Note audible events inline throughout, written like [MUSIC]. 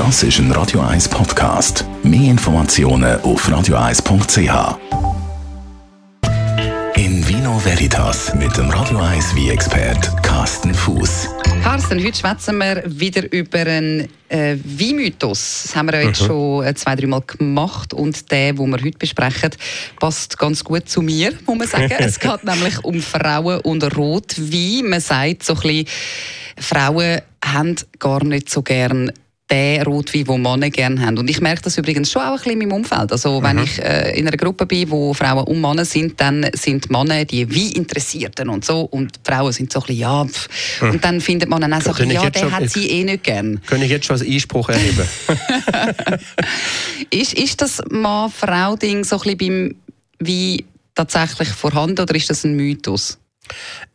Das ist ein Radio 1 Podcast. Mehr Informationen auf radio1.ch. In Vino Veritas mit dem Radio 1 wie expert Carsten Fuß. Carsten, heute schwätzen wir wieder über einen äh, Weinmythos. Das haben wir ja jetzt mhm. schon äh, zwei, drei Mal gemacht und der, den wir heute besprechen, passt ganz gut zu mir, muss man sagen. [LAUGHS] es geht nämlich um Frauen und Rotwein. Man sagt so ein bisschen, Frauen haben gar nicht so gern den Rotwein, den Männer gerne haben. Und ich merke das übrigens schon auch ein bisschen in meinem Umfeld. Also wenn mhm. ich äh, in einer Gruppe bin, wo Frauen und Männer sind, dann sind Männer die Wein-Interessierten und so und Frauen sind so ein bisschen, ja, pff. Mhm. und dann findet man dann auch so bisschen, ja, der schon, hat sie eh nicht gern. Könnte ich jetzt schon als Einspruch erheben? [LAUGHS] ist, ist das Mann-Frau-Ding so ein bisschen beim Wein tatsächlich vorhanden oder ist das ein Mythos?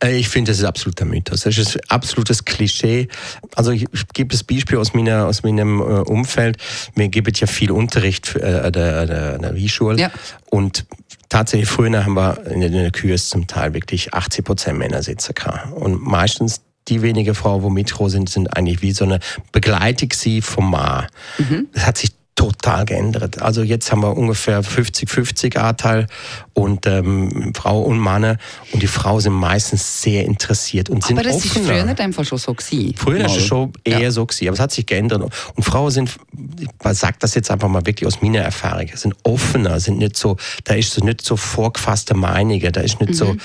Äh, ich finde, das ist absoluter Mythos. Das ist ein absolutes Klischee. Also ich gebe das Beispiel aus, meiner, aus meinem äh, Umfeld. Mir gibt ja viel Unterricht äh, an der, der, der Wieschule. Ja. Und tatsächlich früher haben wir in der Kühe zum Teil wirklich 80 Prozent Männersitze gehabt. Und meistens die wenige Frauen, die Mitro sind, sind eigentlich wie so eine Begleitung sie vom Mar. Mhm. Das hat sich total geändert. Also jetzt haben wir ungefähr 50-50 Anteil und ähm, Frau und Mann und die Frauen sind meistens sehr interessiert und sind Aber das offener. ist früher nicht einfach schon so gewesen. Früher war es schon eher ja. so gewesen, aber es hat sich geändert und Frauen sind, ich sage das jetzt einfach mal wirklich aus meiner Erfahrung, sind offener, sind nicht so, da ist so nicht so vorgefasste Meinungen, da ist nicht mhm. so,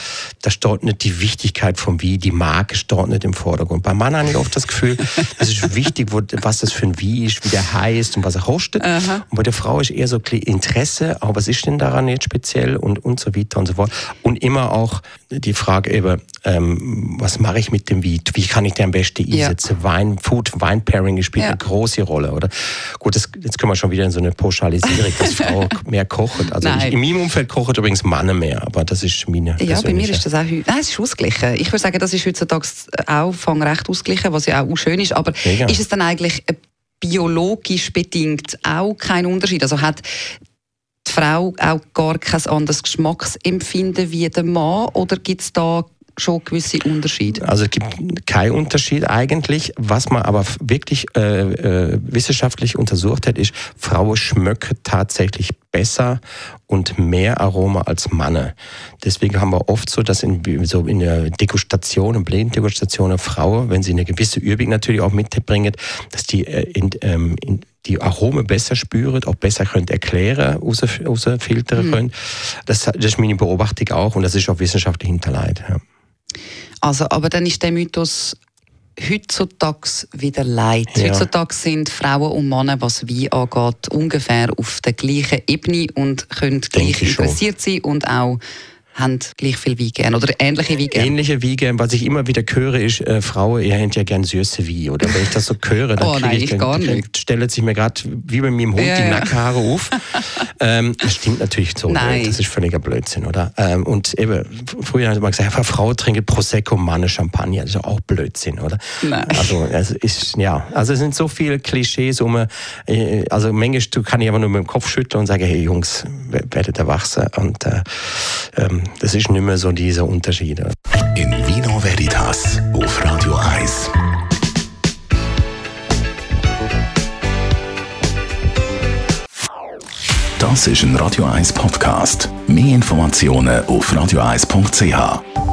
da steht nicht die Wichtigkeit von wie, die Marke steht nicht im Vordergrund. Beim Mann habe ich oft das Gefühl, [LAUGHS] es ist wichtig, wo, was das für ein Wie ist, wie der heißt und was er kostet Aha. Und bei der Frau ist eher so Interesse, aber was ist denn daran jetzt speziell und, und so weiter und so fort. Und immer auch die Frage eben, ähm, was mache ich mit dem Wein? Wie kann ich den am besten einsetzen? Ja. Wein, Food, Wine Pairing spielt ja. eine große Rolle, oder? Gut, das, jetzt können wir schon wieder in so eine Pauschalisierung, dass Frau [LAUGHS] mehr kocht. Also ich, in meinem Umfeld kocht übrigens Männer mehr, aber das ist meine Ja, bei mir ist das auch, nein, es ist ausgeglichen. Ich würde sagen, das ist heutzutage auch recht ausgeglichen, was ja auch schön ist, aber Mega. ist es dann eigentlich ein biologisch bedingt auch kein Unterschied? Also hat die Frau auch gar kein anderes Geschmacksempfinden wie der Mann oder gibt es da schon gewisse Unterschiede? Also es gibt keinen Unterschied eigentlich. Was man aber wirklich äh, äh, wissenschaftlich untersucht hat, ist, Frauen schmöcken tatsächlich besser und mehr Aroma als Männer. Deswegen haben wir oft so, dass in, so in der Degustation, in Blindendegustation eine Frau, wenn sie eine gewisse Übung natürlich auch mitbringt, dass die äh, in, ähm, in, die Arome besser spüren, auch besser könnt erklären, raus, rausfiltern mhm. können. Das, das ist meine Beobachtung auch und das ist auch wissenschaftlich hinterlegt. Ja. Also, aber dann ist der Mythos heutzutage wieder leid. Ja. Heutzutage sind Frauen und Männer, was Wein angeht, ungefähr auf der gleichen Ebene und können gleich interessiert sein und auch haben gleich viel Wein gern oder ähnliche Wein gern? Ähnliche Wein gern. Was ich immer wieder höre, ist, äh, Frauen, ihr habt ja gern süße Wein. Oder wenn ich das so höre, dann oh, nein, ich, ich gar nicht. stellt sich mir gerade wie bei meinem Hund ja, die ja. Nackenhaare auf. [LAUGHS] ähm, das stimmt natürlich so. Nein. Das ist völliger Blödsinn, oder? Ähm, und eben, früher hat man gesagt, Frau trinkt Prosecco, Mann Champagner. Das ist auch Blödsinn, oder? Nein. Also, es ist, ja, also es sind so viele Klischees um, äh, also manchmal kann ich aber nur mit dem Kopf schütteln und sagen, hey Jungs, werdet erwachsen und äh, ähm, das ist nicht mehr so dieser Unterschied. In Vino Veritas auf Radio 1. Das ist ein Radio 1 Podcast. Mehr Informationen auf radio1.ch.